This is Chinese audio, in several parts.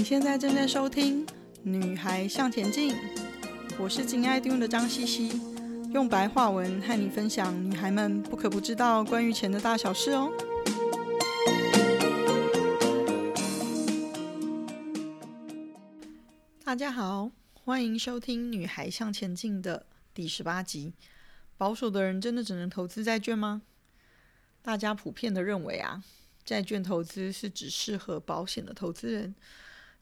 你现在正在收听《女孩向前进》，我是金爱听的张茜茜，用白话文和你分享女孩们不可不知道关于钱的大小事哦。大家好，欢迎收听《女孩向前进》的第十八集。保守的人真的只能投资债券吗？大家普遍的认为啊，债券投资是只适合保险的投资人。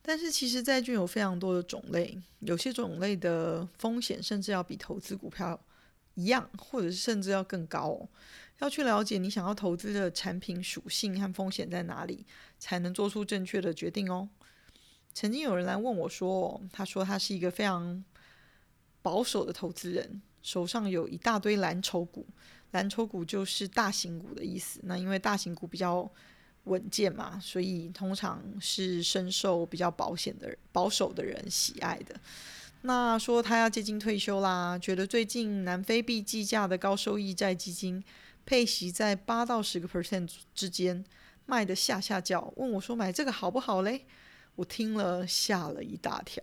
但是其实债券有非常多的种类，有些种类的风险甚至要比投资股票一样，或者是甚至要更高。要去了解你想要投资的产品属性和风险在哪里，才能做出正确的决定哦。曾经有人来问我说，他说他是一个非常保守的投资人，手上有一大堆蓝筹股，蓝筹股就是大型股的意思。那因为大型股比较稳健嘛，所以通常是深受比较保险的、保守的人喜爱的。那说他要接近退休啦，觉得最近南非币计价的高收益债基金配息在八到十个 percent 之间，卖得吓吓叫，问我说买这个好不好嘞？我听了吓了一大跳，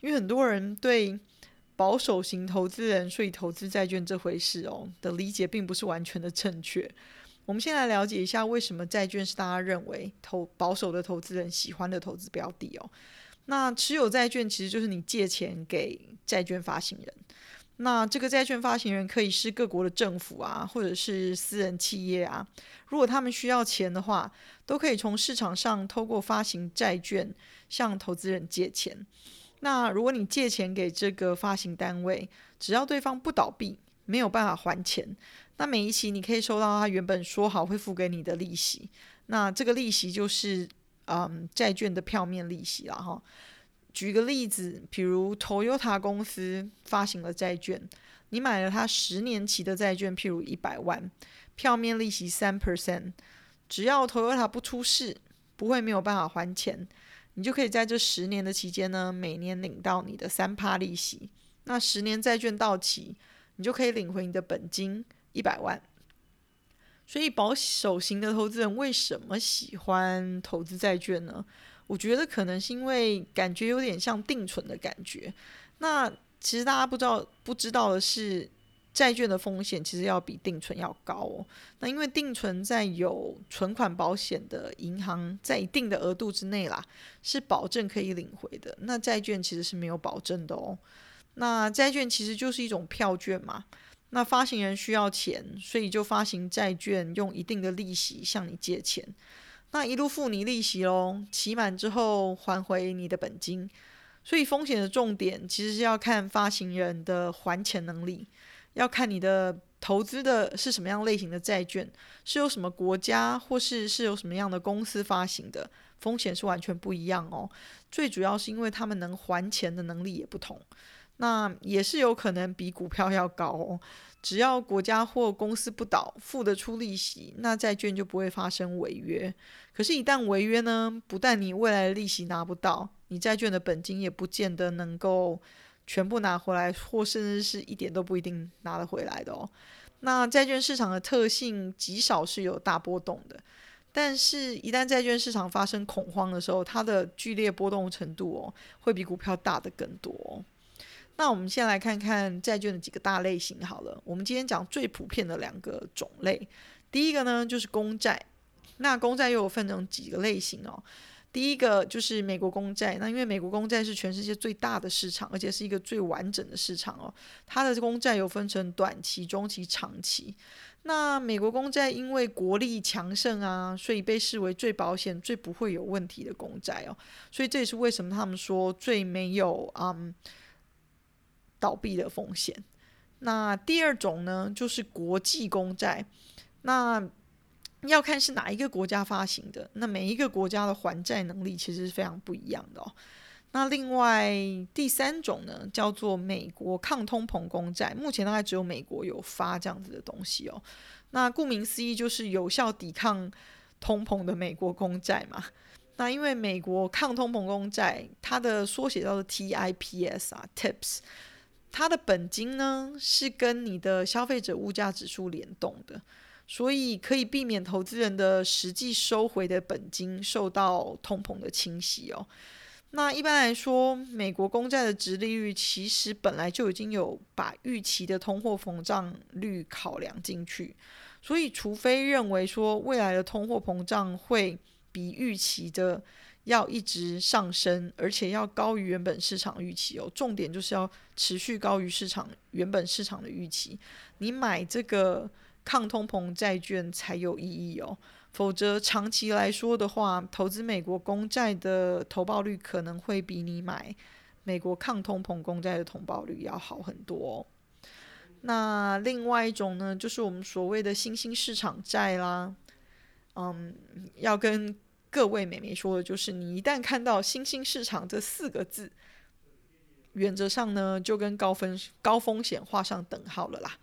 因为很多人对保守型投资人，所以投资债券这回事哦的理解并不是完全的正确。我们先来了解一下，为什么债券是大家认为投保守的投资人喜欢的投资标的哦。那持有债券其实就是你借钱给债券发行人。那这个债券发行人可以是各国的政府啊，或者是私人企业啊。如果他们需要钱的话，都可以从市场上透过发行债券向投资人借钱。那如果你借钱给这个发行单位，只要对方不倒闭，没有办法还钱。那每一期你可以收到他原本说好会付给你的利息，那这个利息就是嗯债券的票面利息了哈。举个例子，比如 Toyota 公司发行了债券，你买了它十年期的债券，譬如一百万，票面利息三 percent，只要 Toyota 不出事，不会没有办法还钱，你就可以在这十年的期间呢，每年领到你的三趴利息。那十年债券到期，你就可以领回你的本金。一百万，所以保守型的投资人为什么喜欢投资债券呢？我觉得可能是因为感觉有点像定存的感觉。那其实大家不知道不知道的是，债券的风险其实要比定存要高哦。那因为定存在有存款保险的银行在一定的额度之内啦，是保证可以领回的。那债券其实是没有保证的哦。那债券其实就是一种票券嘛。那发行人需要钱，所以就发行债券，用一定的利息向你借钱，那一路付你利息喽，期满之后还回你的本金。所以风险的重点其实是要看发行人的还钱能力，要看你的投资的是什么样类型的债券，是由什么国家或是是由什么样的公司发行的，风险是完全不一样哦。最主要是因为他们能还钱的能力也不同。那也是有可能比股票要高哦，只要国家或公司不倒，付得出利息，那债券就不会发生违约。可是，一旦违约呢，不但你未来的利息拿不到，你债券的本金也不见得能够全部拿回来，或甚至是一点都不一定拿得回来的哦。那债券市场的特性极少是有大波动的，但是一旦债券市场发生恐慌的时候，它的剧烈波动程度哦，会比股票大得更多。那我们先来看看债券的几个大类型好了。我们今天讲最普遍的两个种类，第一个呢就是公债。那公债又有分成几个类型哦。第一个就是美国公债，那因为美国公债是全世界最大的市场，而且是一个最完整的市场哦。它的公债有分成短期、中期、长期。那美国公债因为国力强盛啊，所以被视为最保险、最不会有问题的公债哦。所以这也是为什么他们说最没有嗯。倒闭的风险。那第二种呢，就是国际公债。那要看是哪一个国家发行的。那每一个国家的还债能力其实是非常不一样的哦。那另外第三种呢，叫做美国抗通膨公债。目前大概只有美国有发这样子的东西哦。那顾名思义，就是有效抵抗通膨的美国公债嘛。那因为美国抗通膨公债，它的缩写叫做 TIPS 啊，TIPS。它的本金呢，是跟你的消费者物价指数联动的，所以可以避免投资人的实际收回的本金受到通膨的侵袭哦。那一般来说，美国公债的殖利率其实本来就已经有把预期的通货膨胀率考量进去，所以除非认为说未来的通货膨胀会比预期的要一直上升，而且要高于原本市场预期哦。重点就是要持续高于市场原本市场的预期，你买这个抗通膨债券才有意义哦。否则长期来说的话，投资美国公债的投报率可能会比你买美国抗通膨公债的投报率要好很多哦。那另外一种呢，就是我们所谓的新兴市场债啦。嗯，要跟各位美眉说的就是，你一旦看到“新兴市场”这四个字，原则上呢，就跟高分高风险画上等号了啦。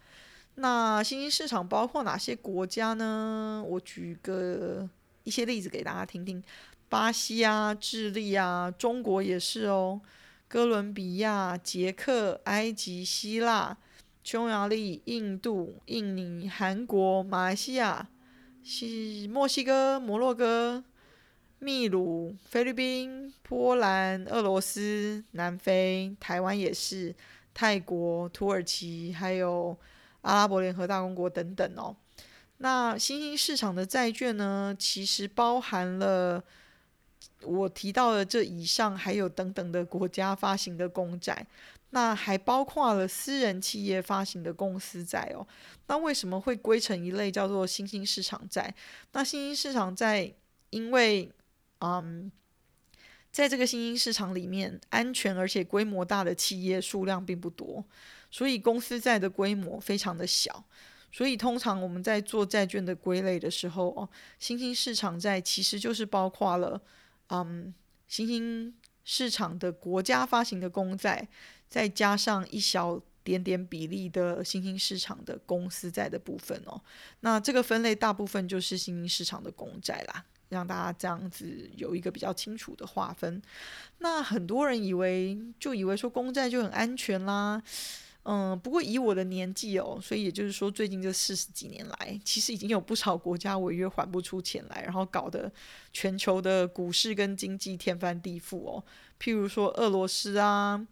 那新兴市场包括哪些国家呢？我举个一些例子给大家听听：巴西啊、智利啊、中国也是哦，哥伦比亚、捷克、埃及、希腊、匈牙利、印度、印尼、韩国、马来西亚、西墨西哥、摩洛哥。秘鲁、菲律宾、波兰、俄罗斯、南非、台湾也是，泰国、土耳其，还有阿拉伯联合大公国等等哦。那新兴市场的债券呢，其实包含了我提到的这以上，还有等等的国家发行的公债，那还包括了私人企业发行的公司债哦。那为什么会归成一类叫做新兴市场债？那新兴市场债因为嗯在这个新兴市场里面，安全而且规模大的企业数量并不多，所以公司债的规模非常的小。所以通常我们在做债券的归类的时候，哦，新兴市场债其实就是包括了，嗯，新兴市场的国家发行的公债，再加上一小点点比例的新兴市场的公司债的部分哦。那这个分类大部分就是新兴市场的公债啦。让大家这样子有一个比较清楚的划分。那很多人以为就以为说公债就很安全啦，嗯，不过以我的年纪哦，所以也就是说最近这四十几年来，其实已经有不少国家违约还不出钱来，然后搞得全球的股市跟经济天翻地覆哦。譬如说俄罗斯啊、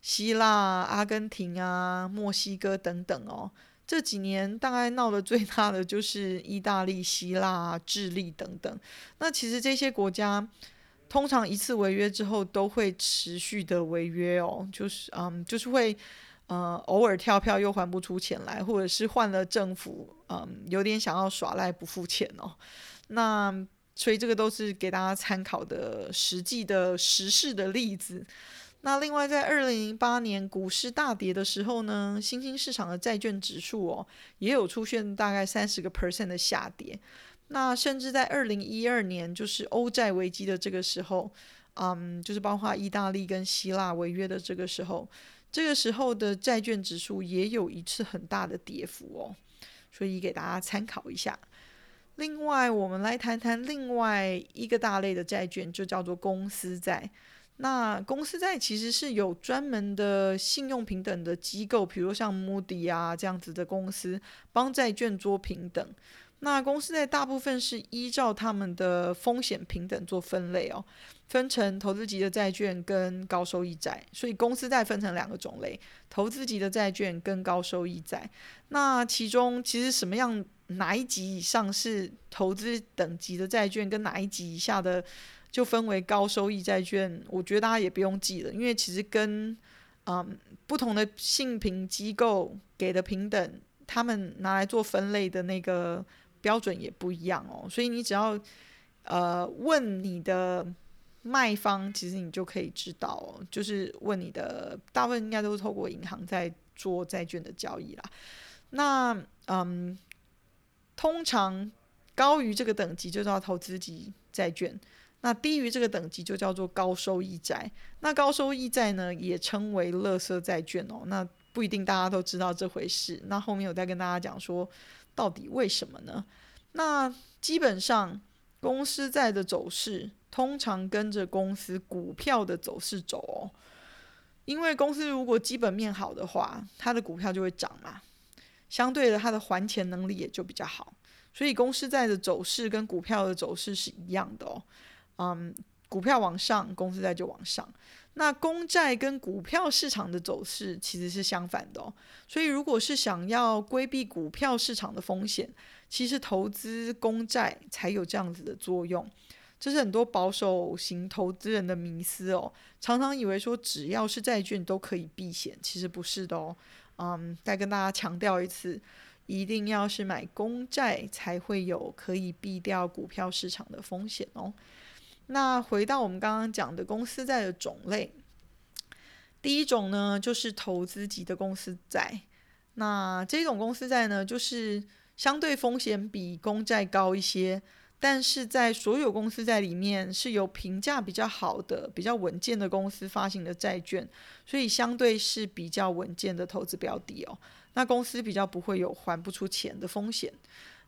希腊、阿根廷啊、墨西哥等等哦。这几年大概闹得最大的就是意大利、希腊、智利等等。那其实这些国家通常一次违约之后都会持续的违约哦，就是嗯，就是会呃偶尔跳票又还不出钱来，或者是换了政府，嗯，有点想要耍赖不付钱哦。那所以这个都是给大家参考的实际的实事的例子。那另外，在二零零八年股市大跌的时候呢，新兴市场的债券指数哦，也有出现大概三十个 percent 的下跌。那甚至在二零一二年，就是欧债危机的这个时候，嗯，就是包括意大利跟希腊违约的这个时候，这个时候的债券指数也有一次很大的跌幅哦。所以给大家参考一下。另外，我们来谈谈另外一个大类的债券，就叫做公司债。那公司债其实是有专门的信用评等的机构，比如像 Moody 啊这样子的公司，帮债券做评等。那公司债大部分是依照他们的风险评等做分类哦，分成投资级的债券跟高收益债。所以公司债分成两个种类：投资级的债券跟高收益债。那其中其实什么样哪一级以上是投资等级的债券，跟哪一级以下的？就分为高收益债券，我觉得大家也不用记了，因为其实跟嗯不同的信评机构给的评等，他们拿来做分类的那个标准也不一样哦。所以你只要呃问你的卖方，其实你就可以知道，就是问你的大部分应该都是透过银行在做债券的交易啦。那嗯，通常高于这个等级就叫投资级债券。那低于这个等级就叫做高收益债。那高收益债呢，也称为垃圾债券哦。那不一定大家都知道这回事。那后面我再跟大家讲说，到底为什么呢？那基本上公司债的走势通常跟着公司股票的走势走哦。因为公司如果基本面好的话，它的股票就会涨嘛。相对的，它的还钱能力也就比较好。所以公司债的走势跟股票的走势是一样的哦。嗯，股票往上，公司债就往上。那公债跟股票市场的走势其实是相反的哦。所以如果是想要规避股票市场的风险，其实投资公债才有这样子的作用。这是很多保守型投资人的迷思哦，常常以为说只要是债券都可以避险，其实不是的哦。嗯，再跟大家强调一次，一定要是买公债才会有可以避掉股票市场的风险哦。那回到我们刚刚讲的公司债的种类，第一种呢就是投资级的公司债。那这种公司债呢，就是相对风险比公债高一些。但是在所有公司债里面，是由评价比较好的、比较稳健的公司发行的债券，所以相对是比较稳健的投资标的哦。那公司比较不会有还不出钱的风险。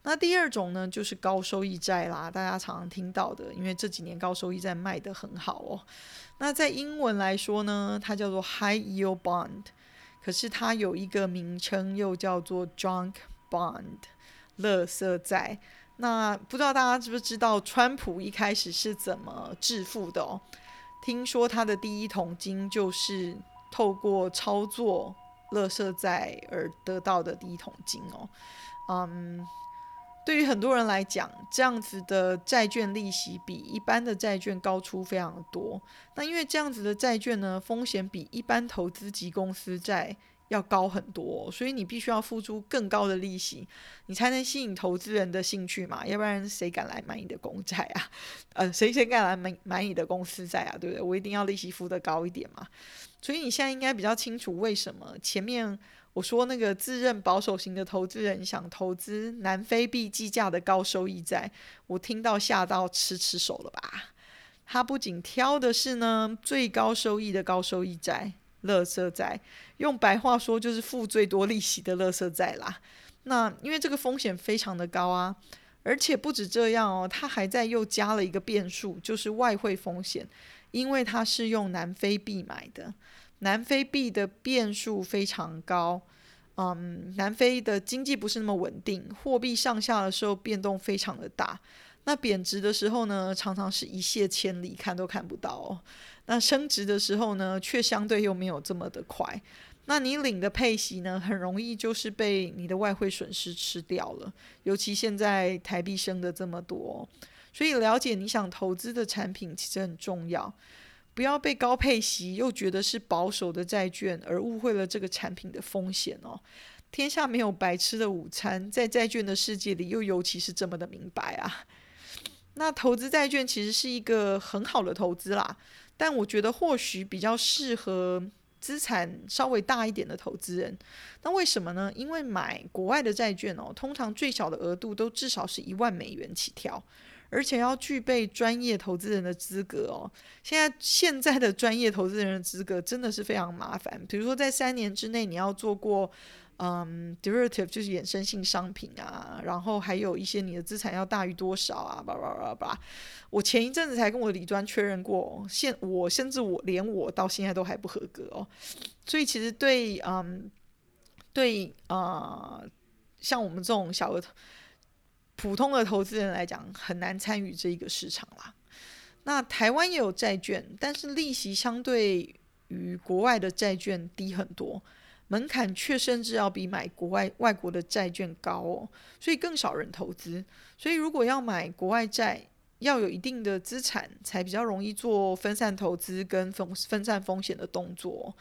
那第二种呢，就是高收益债啦，大家常常听到的，因为这几年高收益债卖得很好哦。那在英文来说呢，它叫做 High Yield Bond，可是它有一个名称又叫做 Junk Bond，垃圾债。那不知道大家知不知道，川普一开始是怎么致富的哦？听说他的第一桶金就是透过操作垃圾债而得到的第一桶金哦。嗯，对于很多人来讲，这样子的债券利息比一般的债券高出非常多。那因为这样子的债券呢，风险比一般投资级公司债要高很多，所以你必须要付出更高的利息，你才能吸引投资人的兴趣嘛，要不然谁敢来买你的公债啊？呃，谁谁敢来买买你的公司债啊？对不对？我一定要利息付得高一点嘛。所以你现在应该比较清楚为什么前面我说那个自认保守型的投资人想投资南非币计价的高收益债，我听到吓到吃吃手了吧？他不仅挑的是呢最高收益的高收益债。乐色债，用白话说就是付最多利息的乐色债啦。那因为这个风险非常的高啊，而且不止这样哦，他还在又加了一个变数，就是外汇风险，因为它是用南非币买的，南非币的变数非常高。嗯，南非的经济不是那么稳定，货币上下的时候变动非常的大。那贬值的时候呢，常常是一泻千里，看都看不到。那升值的时候呢，却相对又没有这么的快。那你领的配息呢，很容易就是被你的外汇损失吃掉了。尤其现在台币升的这么多，所以了解你想投资的产品其实很重要。不要被高配息又觉得是保守的债券而误会了这个产品的风险哦。天下没有白吃的午餐，在债券的世界里又尤其是这么的明白啊。那投资债券其实是一个很好的投资啦，但我觉得或许比较适合资产稍微大一点的投资人。那为什么呢？因为买国外的债券哦，通常最小的额度都至少是一万美元起跳，而且要具备专业投资人的资格哦。现在现在的专业投资人的资格真的是非常麻烦，比如说在三年之内你要做过。嗯，derivative 就是衍生性商品啊，然后还有一些你的资产要大于多少啊，叭叭叭叭。我前一阵子才跟我的理专确认过，现我甚至我连我到现在都还不合格哦。所以其实对嗯对啊、像我们这种小额投普通的投资人来讲，很难参与这一个市场啦。那台湾也有债券，但是利息相对于国外的债券低很多。门槛却甚至要比买国外外国的债券高哦，所以更少人投资。所以如果要买国外债，要有一定的资产，才比较容易做分散投资跟分分散风险的动作。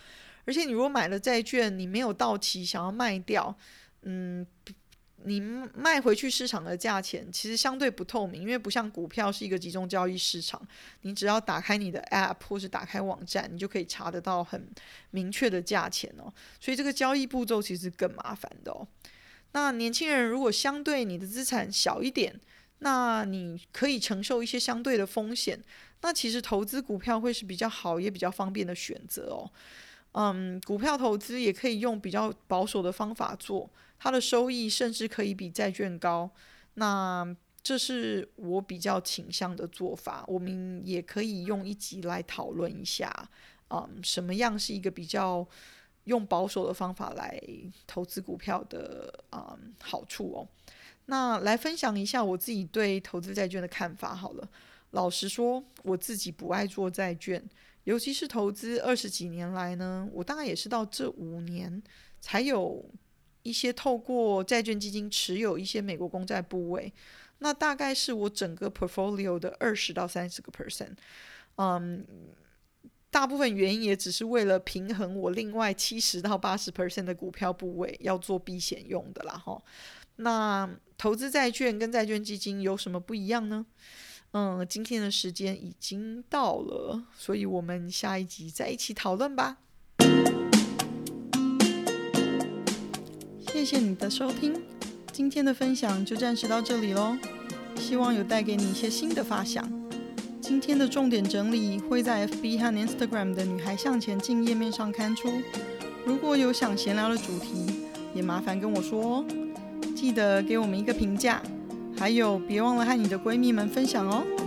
而且你如果买了债券，你没有到期想要卖掉，嗯。你卖回去市场的价钱其实相对不透明，因为不像股票是一个集中交易市场，你只要打开你的 App 或是打开网站，你就可以查得到很明确的价钱哦。所以这个交易步骤其实更麻烦的哦。那年轻人如果相对你的资产小一点，那你可以承受一些相对的风险，那其实投资股票会是比较好也比较方便的选择哦。嗯，股票投资也可以用比较保守的方法做。它的收益甚至可以比债券高，那这是我比较倾向的做法。我们也可以用一集来讨论一下，嗯，什么样是一个比较用保守的方法来投资股票的嗯好处哦。那来分享一下我自己对投资债券的看法好了。老实说，我自己不爱做债券，尤其是投资二十几年来呢，我大概也是到这五年才有一些透过债券基金持有一些美国公债部位，那大概是我整个 portfolio 的二十到三十个 percent，嗯。大部分原因也只是为了平衡我另外七十到八十 percent 的股票部位要做避险用的啦，哈。那投资债券跟债券基金有什么不一样呢？嗯，今天的时间已经到了，所以我们下一集再一起讨论吧。谢谢你的收听，今天的分享就暂时到这里喽，希望有带给你一些新的发想。今天的重点整理会在 FB 和 Instagram 的“女孩向前进”页面上刊出。如果有想闲聊的主题，也麻烦跟我说哦。记得给我们一个评价，还有别忘了和你的闺蜜们分享哦。